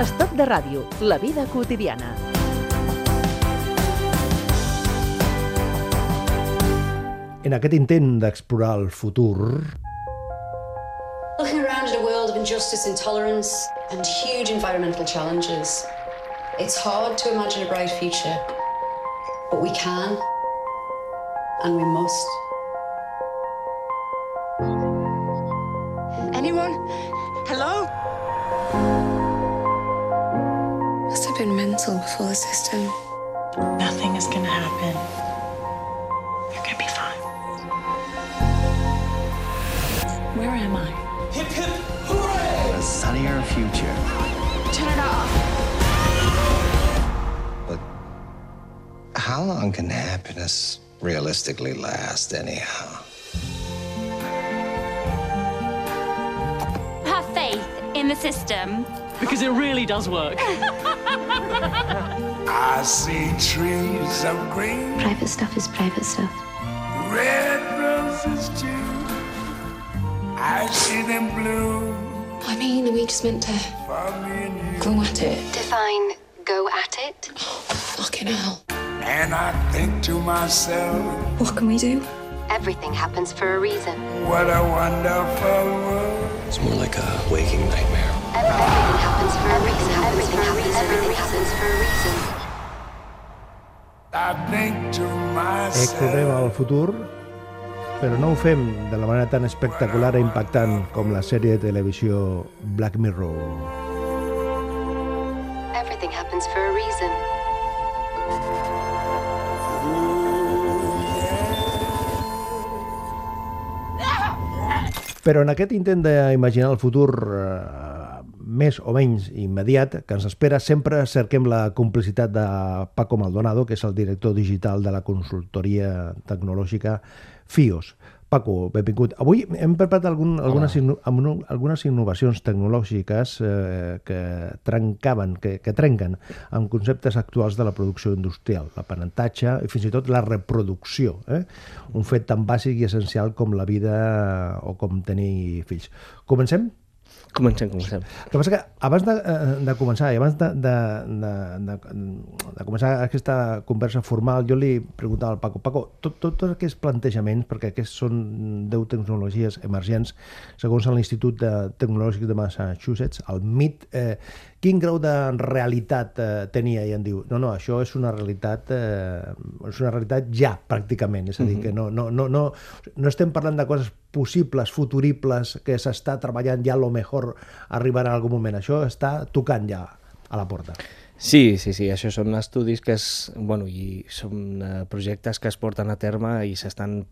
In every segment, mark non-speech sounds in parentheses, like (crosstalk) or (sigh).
Estat de ràdio, la vida quotidiana. En aquest intent d'explorar el futur, Looking around at a world of injustice, intolerance, and huge environmental challenges, it's hard to imagine a bright future. But we can, and we must. Been mental the system. Nothing is gonna happen. You're gonna be fine. Where am I? a sunnier future. Turn it off. But how long can happiness realistically last, anyhow? Have faith in the system. because it really does work. (laughs) I see trees of green, Private stuff is private stuff. red roses too. I see them bloom I mean, are we just meant to for me go at it? Define go at it. Fucking hell. And I think to myself, What can we do? Everything happens for a reason. what a wonderful world. It's more like a waking nightmare. Everything happens for a reason. Everything happens. Everything happens for a reason. I think to explorem myself, el futur, però no ho fem de la manera tan espectacular i impactant com la sèrie de televisió Black Mirror. Everything happens for a reason. Però en aquest intent d'imaginar el futur eh, més o menys immediat que ens espera, sempre cerquem la complicitat de Paco Maldonado, que és el director digital de la consultoria tecnològica FIOS. Paco, benvingut. Avui hem preparat algun, algunes, inno- algunes innovacions tecnològiques eh, que trencaven, que, que trenquen amb conceptes actuals de la producció industrial, l'aprenentatge i fins i tot la reproducció, eh? un fet tan bàsic i essencial com la vida o com tenir fills. Comencem? Comencem, comencem. El que passa que abans de, eh, de començar i abans de, de, de, de, de començar aquesta conversa formal, jo li preguntava al Paco, Paco, tot, tot, tots aquests plantejaments, perquè aquests són 10 tecnologies emergents, segons l'Institut Tecnològic de Massachusetts, el MIT, eh, quin grau de realitat eh, tenia? I em diu, no, no, això és una realitat, eh, és una realitat ja, pràcticament, és a dir, que no, no, no, no, no estem parlant de coses possibles, futuribles, que s'està treballant ja a lo mejor arribarà en algun moment. Això està tocant ja a la porta. Sí, sí, sí, això són estudis que es, bueno, i són eh, projectes que es porten a terme i s'estan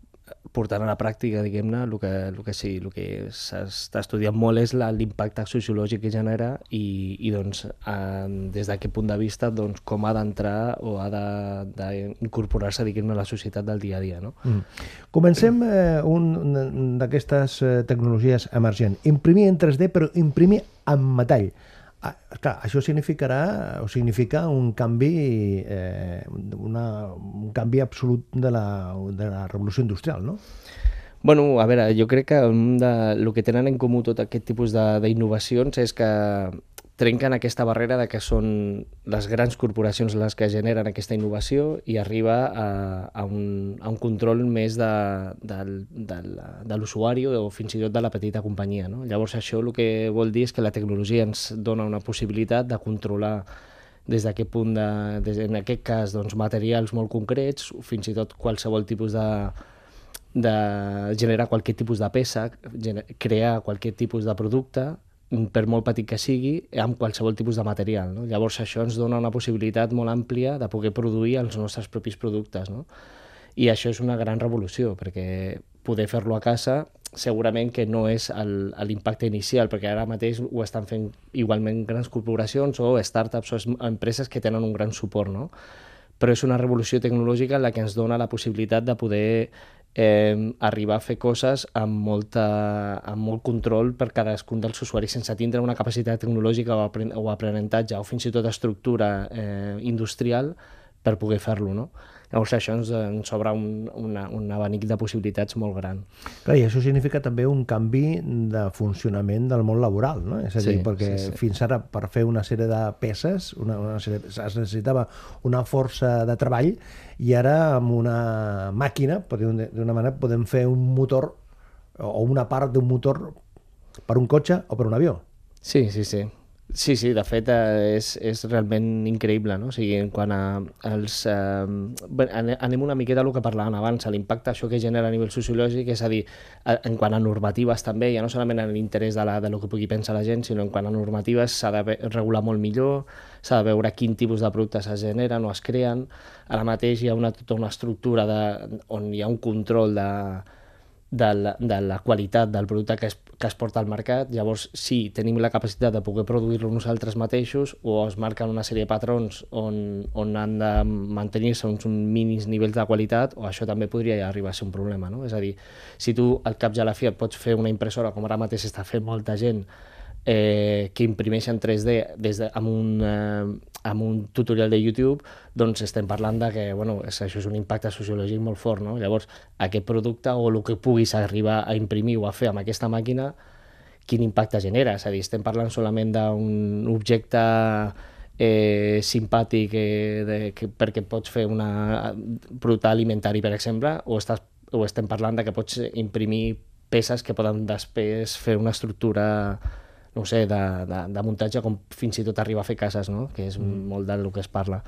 portant a la pràctica, diguem-ne, el que, el que sí, el que s'està estudiant molt és l'impacte sociològic que genera i, i doncs, eh, des d'aquest punt de vista, doncs, com ha d'entrar o ha d'incorporar-se, diguem-ne, a la societat del dia a dia, no? Mm. Comencem eh, un un d'aquestes eh, tecnologies emergents. Imprimir en 3D, però imprimir en metall. Ah, clar, això significarà o significa un canvi eh, una, un canvi absolut de la, de la revolució industrial, no? Bueno, a veure, jo crec que de, el que tenen en comú tot aquest tipus d'innovacions és que trenquen aquesta barrera de que són les grans corporacions les que generen aquesta innovació i arriba a, a, un, a un control més de, del, del, de l'usuari o fins i tot de la petita companyia. No? Llavors això el que vol dir és que la tecnologia ens dona una possibilitat de controlar des d'aquest punt de, des, en aquest cas, doncs, materials molt concrets, fins i tot qualsevol tipus de, de generar qualsevol tipus de peça, crear qualsevol tipus de producte, per molt petit que sigui, amb qualsevol tipus de material. No? Llavors això ens dona una possibilitat molt àmplia de poder produir els nostres propis productes. No? I això és una gran revolució, perquè poder fer-lo a casa segurament que no és l'impacte inicial, perquè ara mateix ho estan fent igualment grans corporacions o startups o es- empreses que tenen un gran suport, no? però és una revolució tecnològica en la que ens dona la possibilitat de poder eh, arribar a fer coses amb, molta, amb molt control per cadascun dels usuaris sense tindre una capacitat tecnològica o, apren o aprenentatge o fins i tot estructura eh, industrial per poder fer-lo. No? Llavors això ens, ens obre un, una, un abanic de possibilitats molt gran. Clar, I això significa també un canvi de funcionament del món laboral, no? És a dir, Sí, perquè sí, sí. fins ara per fer una sèrie de peces una, una sèrie, es necessitava una força de treball i ara amb una màquina, d'una manera, podem fer un motor o una part d'un motor per un cotxe o per un avió. Sí, sí, sí. Sí, sí, de fet eh, és, és realment increïble, no? O sigui, en quant a els... Eh, bé, ane- anem una miqueta al que parlàvem abans, a l'impacte això que genera a nivell sociològic, és a dir, a- en quant a normatives també, ja no solament en l'interès de, la, de lo que pugui pensar la gent, sinó en quant a normatives s'ha de regular molt millor, s'ha de veure quin tipus de productes es generen o es creen. Ara mateix hi ha una, tota una estructura de, on hi ha un control de, de la, de la qualitat del producte que es, que es porta al mercat. Llavors, sí, tenim la capacitat de poder produir-lo nosaltres mateixos o es marquen una sèrie de patrons on, on han de mantenir-se uns, uns minis nivells de qualitat o això també podria arribar a ser un problema. No? És a dir, si tu al cap i a la fi et pots fer una impressora, com ara mateix està fent molta gent, eh, que imprimeix en 3D des de, amb, un, eh, amb un tutorial de YouTube, doncs estem parlant de que bueno, això és un impacte sociològic molt fort. No? Llavors, aquest producte o el que puguis arribar a imprimir o a fer amb aquesta màquina, quin impacte genera? És a dir, estem parlant solament d'un objecte eh, simpàtic eh, de, que, perquè pots fer una producte alimentari, per exemple, o, estàs, o estem parlant de que pots imprimir peces que poden després fer una estructura no sé, de, de, de muntatge com fins i tot arribar a fer cases, no? que és mm. molt del que es parla.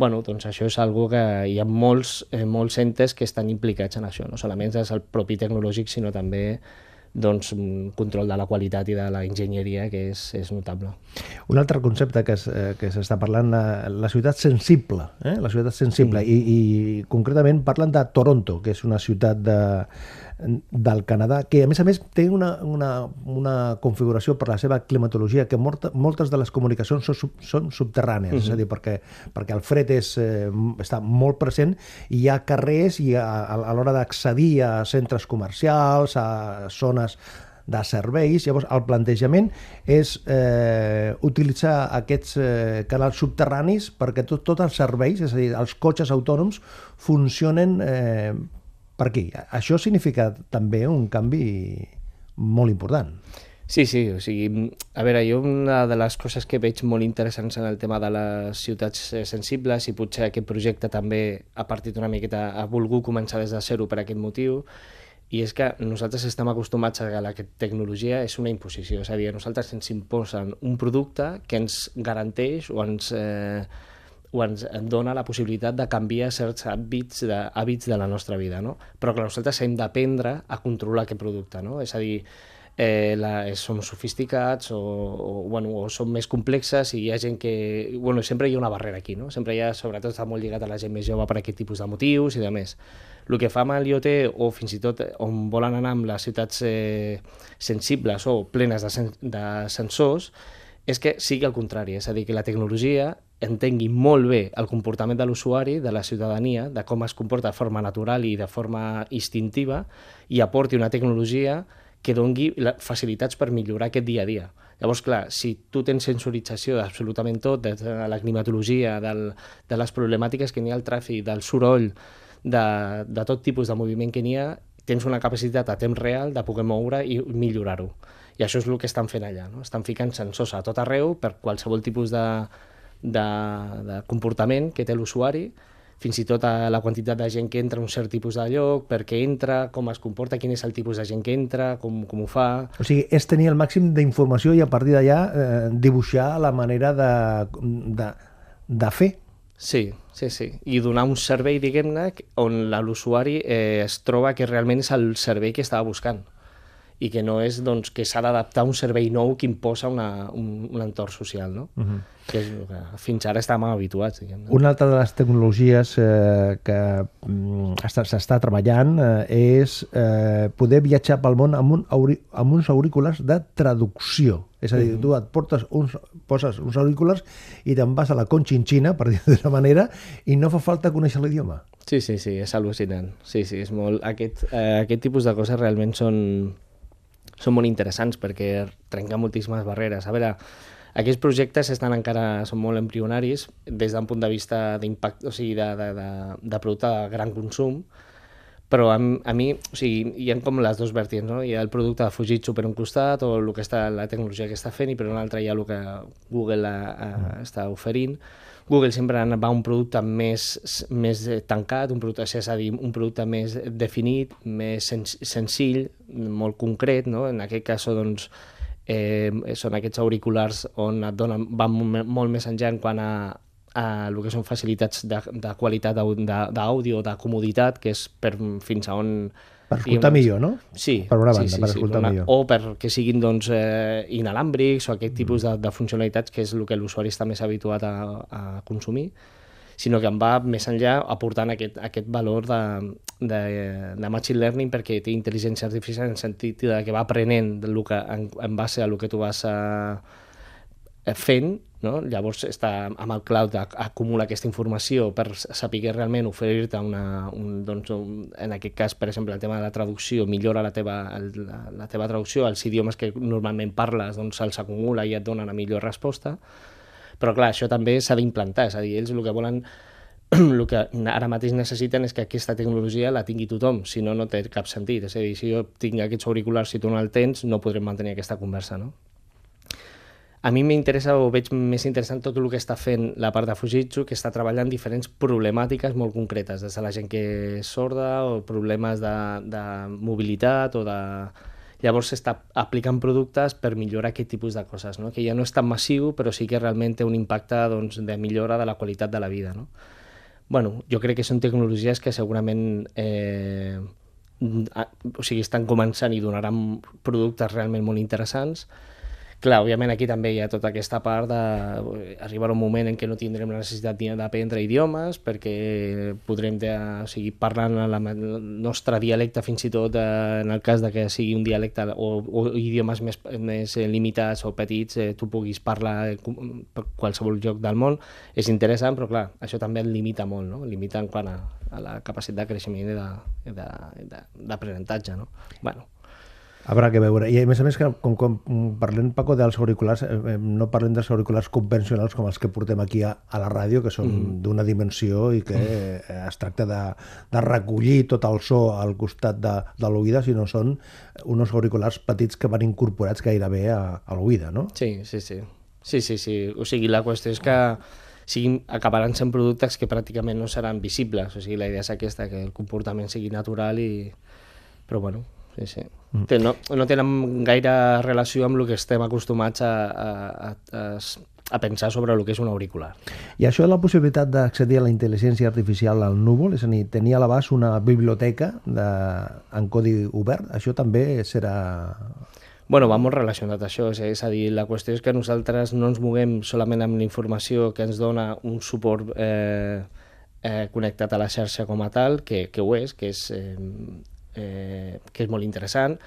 Bueno, doncs això és algo que hi ha molts, eh, molts entes que estan implicats en això, no solament és el propi tecnològic, sinó també doncs, un control de la qualitat i de la enginyeria que és, és notable. Un altre concepte que es- eh, que s'està parlant, la, la ciutat sensible, eh? la ciutat sensible, Mm. I, i concretament parlen de Toronto, que és una ciutat de, del Canadà, que a més a més té una, una, una configuració per la seva climatologia, que molta, moltes de les comunicacions són, sub- són subterrànies, és a dir, perquè, perquè el fred és, eh, està molt present i hi ha carrers i a, a, a l'hora d'accedir a centres comercials, a zones de serveis. Llavors, el plantejament és eh, utilitzar aquests eh, canals subterranis perquè tot, tots els serveis, és a dir, els cotxes autònoms, funcionen eh, per aquí. Això significa també un canvi molt important. Sí, sí, o sigui, a veure, jo una de les coses que veig molt interessants en el tema de les ciutats eh, sensibles i potser aquest projecte també ha partit una miqueta, ha volgut començar des de zero per aquest motiu, i és que nosaltres estem acostumats a que la tecnologia és una imposició, és a dir, a nosaltres ens imposen un producte que ens garanteix o ens, eh, o ens dona la possibilitat de canviar certs hàbits de, hàbits de la nostra vida, no? però que nosaltres hem d'aprendre a controlar aquest producte, no? és a dir, eh, la, som sofisticats o, o, bueno, o som més complexes i hi ha gent que... Bueno, sempre hi ha una barrera aquí, no? Sempre hi ha, sobretot, està molt lligat a la gent més jove per aquest tipus de motius i de més. El que fa amb l'IoT, o fins i tot on volen anar amb les ciutats eh, sensibles o plenes de, sen de sensors, és que sigui el contrari, és a dir, que la tecnologia entengui molt bé el comportament de l'usuari, de la ciutadania, de com es comporta de forma natural i de forma instintiva, i aporti una tecnologia que dongui facilitats per millorar aquest dia a dia. Llavors, clar, si tu tens sensorització d'absolutament tot, de la climatologia, del, de les problemàtiques que n'hi ha al tràfic, del soroll, de, de tot tipus de moviment que n'hi ha, tens una capacitat a temps real de poder moure i millorar-ho. I això és el que estan fent allà. No? Estan ficant sensors a tot arreu per qualsevol tipus de, de, de comportament que té l'usuari, fins i tot a la quantitat de gent que entra a un cert tipus de lloc, per què entra, com es comporta, quin és el tipus de gent que entra, com, com ho fa... O sigui, és tenir el màxim d'informació i a partir d'allà eh, dibuixar la manera de, de, de fer. Sí, sí, sí. I donar un servei, diguem-ne, on l'usuari eh, es troba que realment és el servei que estava buscant i que no és doncs, que s'ha d'adaptar a un servei nou que imposa una, un, un entorn social, no? Uh -huh. que és el que fins ara estàvem habituats, diguem-ne. Una altra de les tecnologies eh, que mm, està- s'està treballant eh, és eh, poder viatjar pel món amb, un auri, amb uns auriculars de traducció. És a dir, Mhm. tu et portes uns, poses uns auriculars i te'n vas a la Conchinchina, per dir-ho d'una manera, i no fa falta conèixer l'idioma. Sí, sí, sí, és al·lucinant. Sí, sí, és molt... Aquest, eh, aquest tipus de coses realment són, són molt interessants perquè trenquen moltíssimes barreres. A veure, Aquests projectes estan encara, són molt embrionaris des d'un punt de vista d'impacte, o sigui, de, de, de, de producte de gran consum, però a, a mi, o sigui, hi ha com les dues vertients, no? Hi ha el producte de Fujitsu per un costat, o el que està, la tecnologia que està fent, i per un altre hi ha el que Google a, a, està oferint. Google sempre va un producte més, més tancat, un producte, és a dir, un producte més definit, més sen senzill, molt concret, no? En aquest cas, doncs, eh, són aquests auriculars on et donen, van molt més enllà en quant a, a el que són facilitats de, de qualitat d'àudio, de comoditat, que és per fins a on per escoltar millor, no? Sí. Per una banda, sí, sí, per sí, escoltar una, millor. O perquè siguin doncs, eh, inalàmbrics o aquest tipus de, de funcionalitats que és el que l'usuari està més habituat a, a consumir, sinó que em va més enllà aportant aquest, aquest valor de, de, de machine learning perquè té intel·ligència artificial en el sentit de que va aprenent del que, en, en base a el que tu vas a, fent, no? llavors està amb el cloud acumula aquesta informació per saber realment oferir-te una, un, doncs, un, en aquest cas, per exemple, el tema de la traducció, millora la teva, el, la, la teva traducció, els idiomes que normalment parles doncs se'ls acumula i et donen una millor resposta, però clar, això també s'ha d'implantar, és a dir, ells el que volen (clears throat) el que ara mateix necessiten és que aquesta tecnologia la tingui tothom, si no, no té cap sentit. És a dir, si jo tinc aquests auriculars i tu no el tens, no podrem mantenir aquesta conversa, no? A mi m'interessa o veig més interessant tot el que està fent la part de Fujitsu, que està treballant diferents problemàtiques molt concretes, des de la gent que és sorda o problemes de, de mobilitat o de... Llavors s'està aplicant productes per millorar aquest tipus de coses, no? que ja no és tan massiu, però sí que realment té un impacte doncs, de millora de la qualitat de la vida. No? bueno, jo crec que són tecnologies que segurament eh, o sigui, estan començant i donaran productes realment molt interessants, Clar, òbviament aquí també hi ha tota aquesta part de arribar un moment en què no tindrem la necessitat d'aprendre idiomes perquè podrem de, o sigui, parlar en el nostre dialecte fins i tot eh, en el cas de que sigui un dialecte o, o idiomes més, més limitats o petits eh, tu puguis parlar per qualsevol lloc del món és interessant però clar, això també et limita molt no? limita en quant a, a la capacitat de creixement i d'aprenentatge no? bueno, Habrà que veure. I a més a més, que com, com parlem, Paco, dels auriculars, eh, no parlem dels auriculars convencionals com els que portem aquí a, a la ràdio, que són mm. d'una dimensió i que mm. es tracta de, de recollir tot el so al costat de, de l'oïda, sinó són uns auriculars petits que van incorporats gairebé a, a l'oïda, no? Sí, sí, sí. Sí, sí, sí. O sigui, la qüestió és que siguin, acabaran sent productes que pràcticament no seran visibles. O sigui, la idea és aquesta, que el comportament sigui natural i... Però, bueno, sí, sí. Mm. No, no tenen gaire relació amb el que estem acostumats a, a, a, a pensar sobre el que és un auricular. I això de la possibilitat d'accedir a la intel·ligència artificial al núvol, és a dir, tenir a l'abast una biblioteca de, en codi obert, això també serà... Bueno, va molt relacionat a això, és a dir, la qüestió és que nosaltres no ens moguem solament amb la informació que ens dona un suport eh, eh, connectat a la xarxa com a tal, que, que ho és, que és eh, eh, que és molt interessant,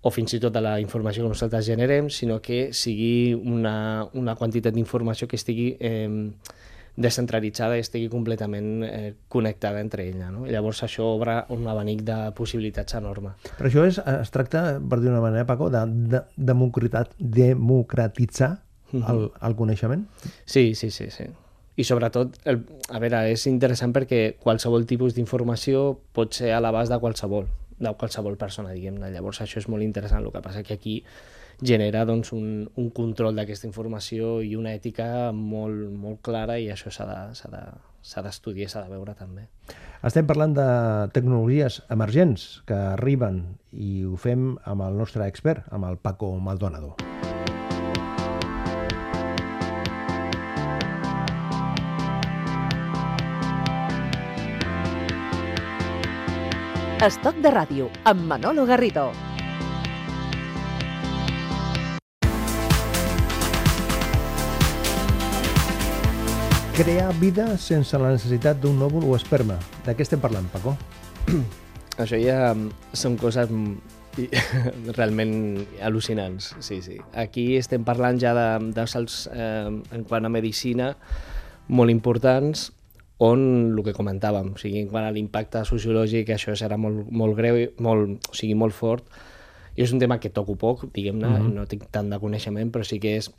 o fins i tot de la informació que nosaltres generem, sinó que sigui una, una quantitat d'informació que estigui eh, descentralitzada i estigui completament eh, connectada entre ella. No? Llavors això obre un abanic de possibilitats enorme. Però això és, es tracta, per dir una manera, Paco, de, de, de democratitzar el, el coneixement? Sí, sí, sí, sí. I sobretot, el, a veure, és interessant perquè qualsevol tipus d'informació pot ser a l'abast de qualsevol de qualsevol persona, diguem-ne. Llavors això és molt interessant, el que passa que aquí genera doncs, un, un control d'aquesta informació i una ètica molt, molt clara i això s'ha d'estudiar de, s'ha de veure també. Estem parlant de tecnologies emergents que arriben i ho fem amb el nostre expert, amb el Paco Maldonado. Estoc de ràdio, amb Manolo Garrido. Crear vida sense la necessitat d'un òvul o esperma. De què estem parlant, Paco? (clears throat) Això ja són coses (laughs) realment al·lucinants, sí, sí. Aquí estem parlant ja de, de salts eh, en quant a medicina molt importants on el que comentàvem, o sigui, quan l'impacte sociològic això serà molt, molt greu, molt, o sigui, molt fort, i és un tema que toco poc, diguem-ne, uh -huh. no tinc tant de coneixement, però sí que és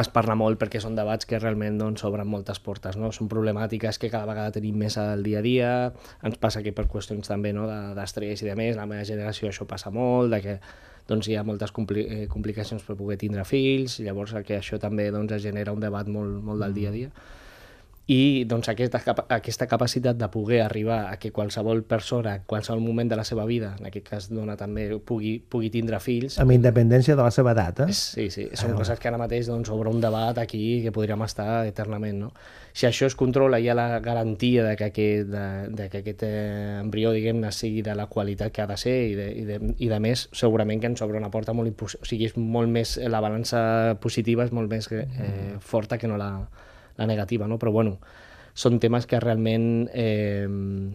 es parla molt perquè són debats que realment doncs, obren moltes portes. No? Són problemàtiques que cada vegada tenim més al dia a dia, ens passa que per qüestions també no, d'estrès i de més, la meva generació això passa molt, de que doncs, hi ha moltes compli eh, complicacions per poder tindre fills, llavors que això també doncs, genera un debat molt, molt del dia a dia. Mm i doncs, aquesta, aquesta capacitat de poder arribar a que qualsevol persona, en qualsevol moment de la seva vida, en aquest cas dona també, pugui, pugui tindre fills... Amb independència de la seva edat, eh? Sí, sí, són ah, coses que ara mateix doncs, obre un debat aquí que podríem estar eternament, no? Si això es controla, hi ha la garantia de que aquest, de, de que aquest eh, embrió, diguem-ne, sigui de la qualitat que ha de ser i de, i de, i de més, segurament que ens obre una porta molt... O sigui, és molt més... La balança positiva és molt més eh, mm. forta que no la, la negativa, no? però bueno, són temes que realment eh,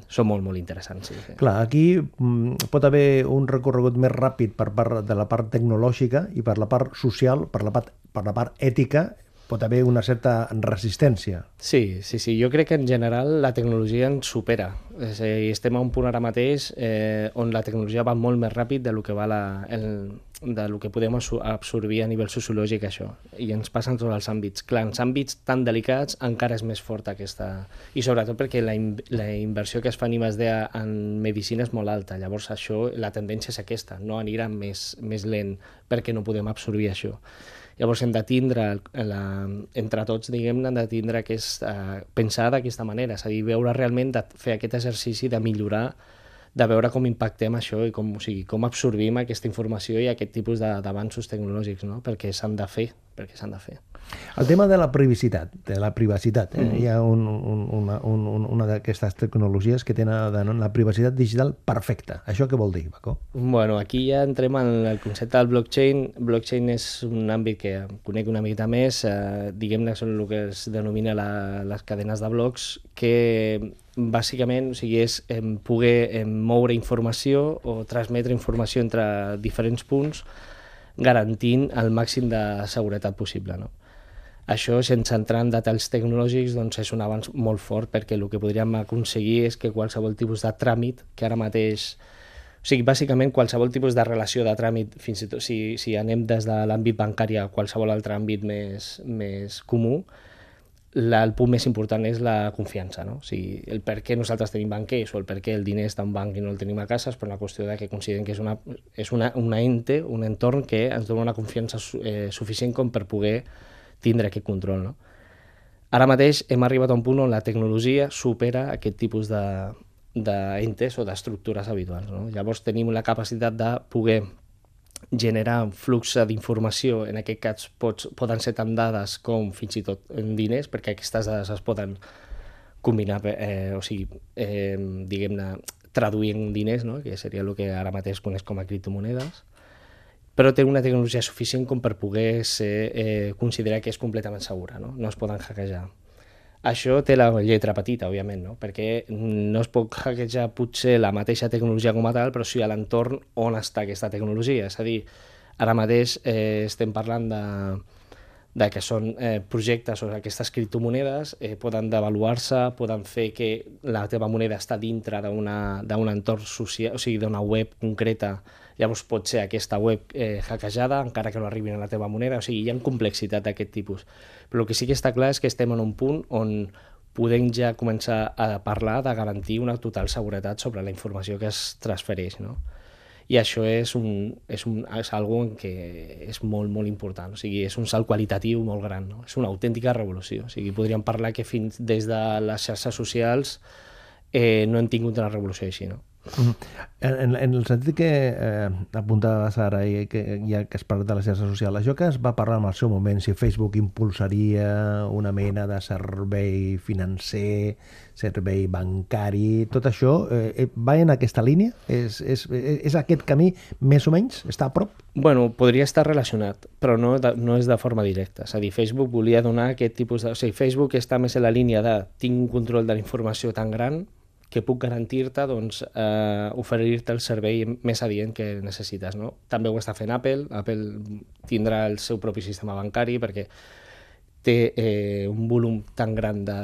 són molt, molt interessants. Sí. Clar, aquí mm, pot haver un recorregut més ràpid per part de la part tecnològica i per la part social, per la part, per la part ètica, pot haver una certa resistència. Sí, sí, sí. Jo crec que en general la tecnologia ens supera. És a dir, estem a un punt ara mateix eh, on la tecnologia va molt més ràpid de lo que va la, el, de lo que podem absorbir a nivell sociològic això. I ens passa en tots els àmbits. Clar, en àmbits tan delicats encara és més forta aquesta... I sobretot perquè la, in la inversió que es fa en I+D en medicina és molt alta. Llavors això, la tendència és aquesta, no anirà més, més lent perquè no podem absorbir això. Llavors hem de tindre, la, entre tots, diguem-ne, hem de tindre aquest, uh, pensar d'aquesta manera, és a dir, veure realment, de fer aquest exercici de millorar de veure com impactem això i com, o sigui, com absorbim aquesta informació i aquest tipus d'avanços tecnològics, no? perquè s'han de fer, perquè s'han de fer. El tema de la privacitat, de la privacitat, eh? mm. hi ha un, un, una, un, una d'aquestes tecnologies que tenen la privacitat digital perfecta. Això què vol dir, Paco? Bueno, aquí ja entrem en el concepte del blockchain. Blockchain és un àmbit que conec una mica més, eh, diguem-ne són el que es denomina la, les cadenes de blocs, que bàsicament o sigui, és em, poder em, moure informació o transmetre informació entre diferents punts garantint el màxim de seguretat possible. No? Això, sense entrar en detalls tecnològics, doncs és un avanç molt fort perquè el que podríem aconseguir és que qualsevol tipus de tràmit que ara mateix... O sigui, bàsicament qualsevol tipus de relació de tràmit, fins i tot si, si anem des de l'àmbit bancari a qualsevol altre àmbit més, més comú, la, el punt més important és la confiança, no? O sigui, el per què nosaltres tenim banquers o el per què el diner està en banc i no el tenim a casa és per una qüestió de que considerem que és una, és una, una ente, un entorn que ens dona una confiança eh, suficient com per poder tindre aquest control, no? Ara mateix hem arribat a un punt on la tecnologia supera aquest tipus de, o d'estructures habituals, no? Llavors tenim la capacitat de poder generar un flux d'informació, en aquest cas pots, poden ser tant dades com fins i tot en diners, perquè aquestes dades es poden combinar, eh, o sigui, eh, diguem-ne, traduir en diners, no? que seria el que ara mateix coneix com a criptomonedes, però té una tecnologia suficient com per poder ser, eh, considerar que és completament segura, no? no es poden hackejar. Això té la lletra petita, òbviament, no? perquè no es pot hackejar potser la mateixa tecnologia com a tal, però sí a l'entorn on està aquesta tecnologia. És a dir, ara mateix eh, estem parlant de, de que són eh, projectes o aquestes criptomonedes eh, poden devaluar-se, poden fer que la teva moneda està dintre d'un entorn social, o sigui, d'una web concreta, llavors pot ser aquesta web eh, hackejada encara que no arribin a la teva moneda, o sigui, hi ha complexitat d'aquest tipus. Però el que sí que està clar és que estem en un punt on podem ja començar a parlar de garantir una total seguretat sobre la informació que es transfereix, no? I això és, un, és, un, és algo que és molt, molt important. O sigui, és un salt qualitatiu molt gran. No? És una autèntica revolució. O sigui, podríem parlar que fins des de les xarxes socials eh, no hem tingut una revolució així. No? En, en el sentit que eh, apuntava Sara i que ja que es parla de la xarxa social, això que es va parlar en el seu moment, si Facebook impulsaria una mena de servei financer, servei bancari, tot això eh, eh va en aquesta línia? És, és, és aquest camí més o menys? Està a prop? Bueno, podria estar relacionat, però no, de, no és de forma directa. És a dir, Facebook volia donar aquest tipus de... O sigui, Facebook està més en la línia de tinc un control de la informació tan gran que puc garantir-te doncs, eh, oferir-te el servei més adient que necessites. No? També ho està fent Apple. Apple tindrà el seu propi sistema bancari perquè té eh, un volum tan gran de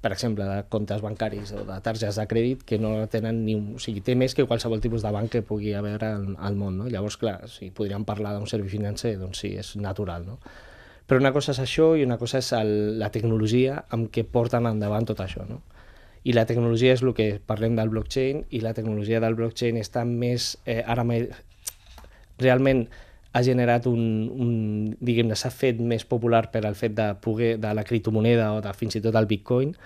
per exemple, de comptes bancaris o de targes de crèdit que no tenen ni un... O sigui, té més que qualsevol tipus de banc que pugui haver al, al món, no? Llavors, clar, si podríem parlar d'un servei financer, doncs sí, és natural, no? Però una cosa és això i una cosa és el, la tecnologia amb què porten endavant tot això, no? I la tecnologia és el que parlem del blockchain i la tecnologia del blockchain està més... Eh, ara me- realment ha generat un, un diguem-ne, s'ha fet més popular per al fet de poder, de la criptomoneda o de fins i tot el bitcoin,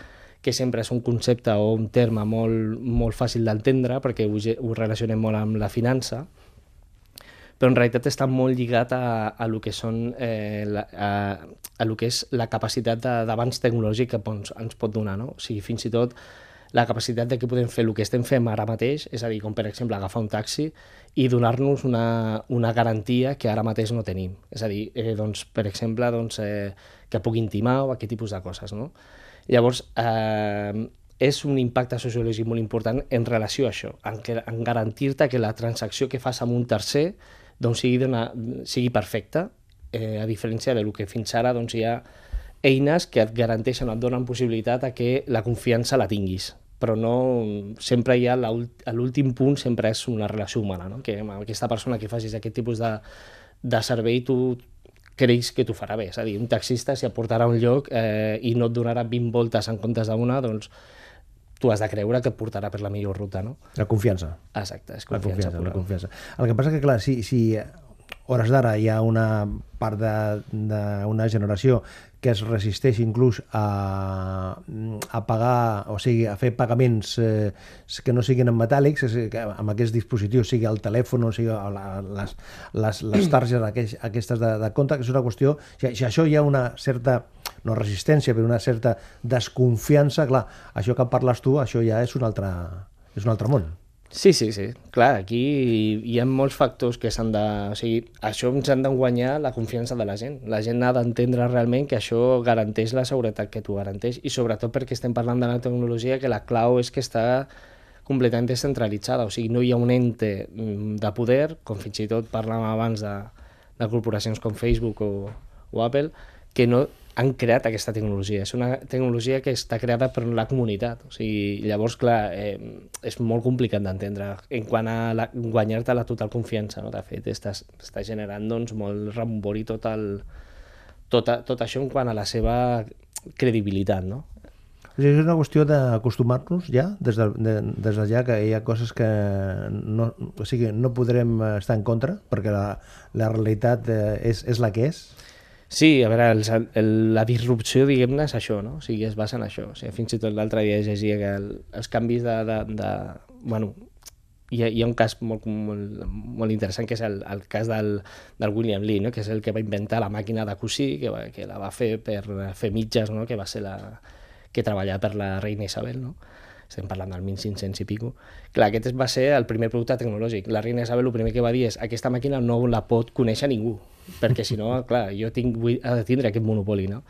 que sempre és un concepte o un terme molt, molt fàcil d'entendre perquè ho, ho relacionem molt amb la finança, però en realitat està molt lligat a, a, lo que són, eh, la, a, a lo que és la capacitat d'avanç tecnològic que ens, ens pot donar. No? O sigui, fins i tot la capacitat de que podem fer el que estem fent ara mateix, és a dir, com per exemple agafar un taxi i donar-nos una, una garantia que ara mateix no tenim. És a dir, eh, doncs, per exemple, doncs, eh, que pugui intimar o aquest tipus de coses. No? Llavors, eh, és un impacte sociològic molt important en relació a això, en, en garantir-te que la transacció que fas amb un tercer doncs, sigui, dona, sigui perfecta, eh, a diferència del que fins ara doncs, hi ha eines que et garanteixen, et donen possibilitat a que la confiança la tinguis però no, sempre hi ha l'últim punt sempre és una relació humana, no? que amb aquesta persona que facis aquest tipus de, de servei tu creus que t'ho farà bé, és a dir, un taxista si et portarà un lloc eh, i no et donarà 20 voltes en comptes d'una, doncs tu has de creure que et portarà per la millor ruta, no? La confiança. Exacte, és La confiança, confiança, pura. la confiança. El que passa que, clar, si, si hores d'ara hi ha una part d'una generació que es resisteix inclús a, a pagar, o sigui, a fer pagaments eh, que no siguin en metàl·lics, que amb aquests dispositius, sigui el telèfon o sigui la, les, les, les targes aqueix, aquestes de, de compte, que és una qüestió... Si, si això hi ha una certa no resistència, però una certa desconfiança, clar, això que parles tu, això ja és un altre, és un altre món. Sí, sí, sí. Clar, aquí hi ha molts factors que s'han de... O sigui, això ens han de guanyar la confiança de la gent. La gent ha d'entendre realment que això garanteix la seguretat que tu garanteix i sobretot perquè estem parlant de la tecnologia que la clau és que està completament descentralitzada, o sigui, no hi ha un ente mm, de poder, com fins i tot parlàvem abans de, de corporacions com Facebook o, o Apple, que no han creat aquesta tecnologia. És una tecnologia que està creada per la comunitat. O sigui, llavors, clar, eh, és molt complicat d'entendre en quant a guanyar-te la total confiança. No? De fet, estàs, està generant doncs, molt rebombori tot, el, tot, a, tot això en quant a la seva credibilitat. No? És una qüestió d'acostumar-nos ja, des de, de, des de ja que hi ha coses que no, o sigui, no podrem estar en contra, perquè la, la realitat eh, és, és la que és. Sí, a veure, els, el, la disrupció, diguem-ne, és això, no? O sigui, es basa en això. O sigui, fins i tot l'altre dia llegia que el, els canvis de... de, de bueno, hi ha, hi ha un cas molt, molt, molt interessant que és el, el cas del, del William Lee, no? que és el que va inventar la màquina de cosir, que, va, que la va fer per fer mitges, no? que va ser la que treballava per la reina Isabel, no? Estem parlant del 1500 i pico. Clar, aquest va ser el primer producte tecnològic. La reina Isabel el primer que va dir és aquesta màquina no la pot conèixer ningú, perquè si no, (laughs) clar, jo tinc, vull, ha de tindre aquest monopoli, no?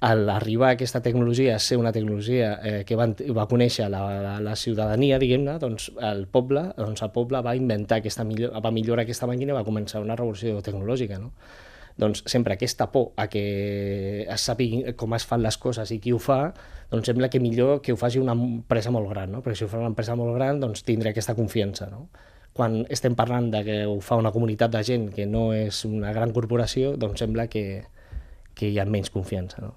Al arribar a aquesta tecnologia a ser una tecnologia eh, que va, va conèixer la, la, la ciutadania, diguem-ne, doncs el poble, doncs el poble va inventar aquesta millor, va millorar aquesta màquina i va començar una revolució tecnològica, no? Doncs sempre aquesta por a que es sàpiga com es fan les coses i qui ho fa, doncs sembla que millor que ho faci una empresa molt gran, no? perquè si ho fa una empresa molt gran doncs tindrà aquesta confiança. No? Quan estem parlant de que ho fa una comunitat de gent que no és una gran corporació, doncs sembla que, que hi ha menys confiança. No?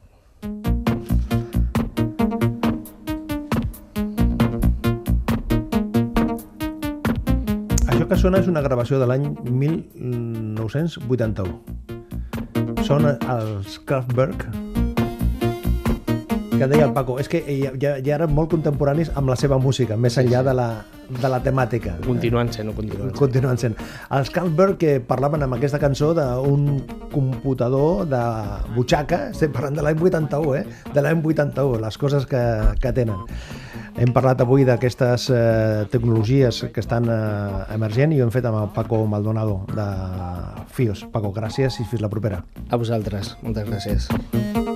Això que sona és una gravació de l'any 1981. Són els Kraftwerk, que deia el Paco, és que ja, ja, eren molt contemporanis amb la seva música, més enllà de la, de la temàtica. Continuant sent, no continuant sent. Continuen sent. Els Kraftwerk que parlaven amb aquesta cançó d'un computador de butxaca, estem parlant de l'any 81, eh? de l'any 81, les coses que, que tenen. Hem parlat avui d'aquestes eh, tecnologies que estan eh, emergent i ho hem fet amb el Paco Maldonado de FIOS. Paco, gràcies i fins la propera. A vosaltres, moltes gràcies. I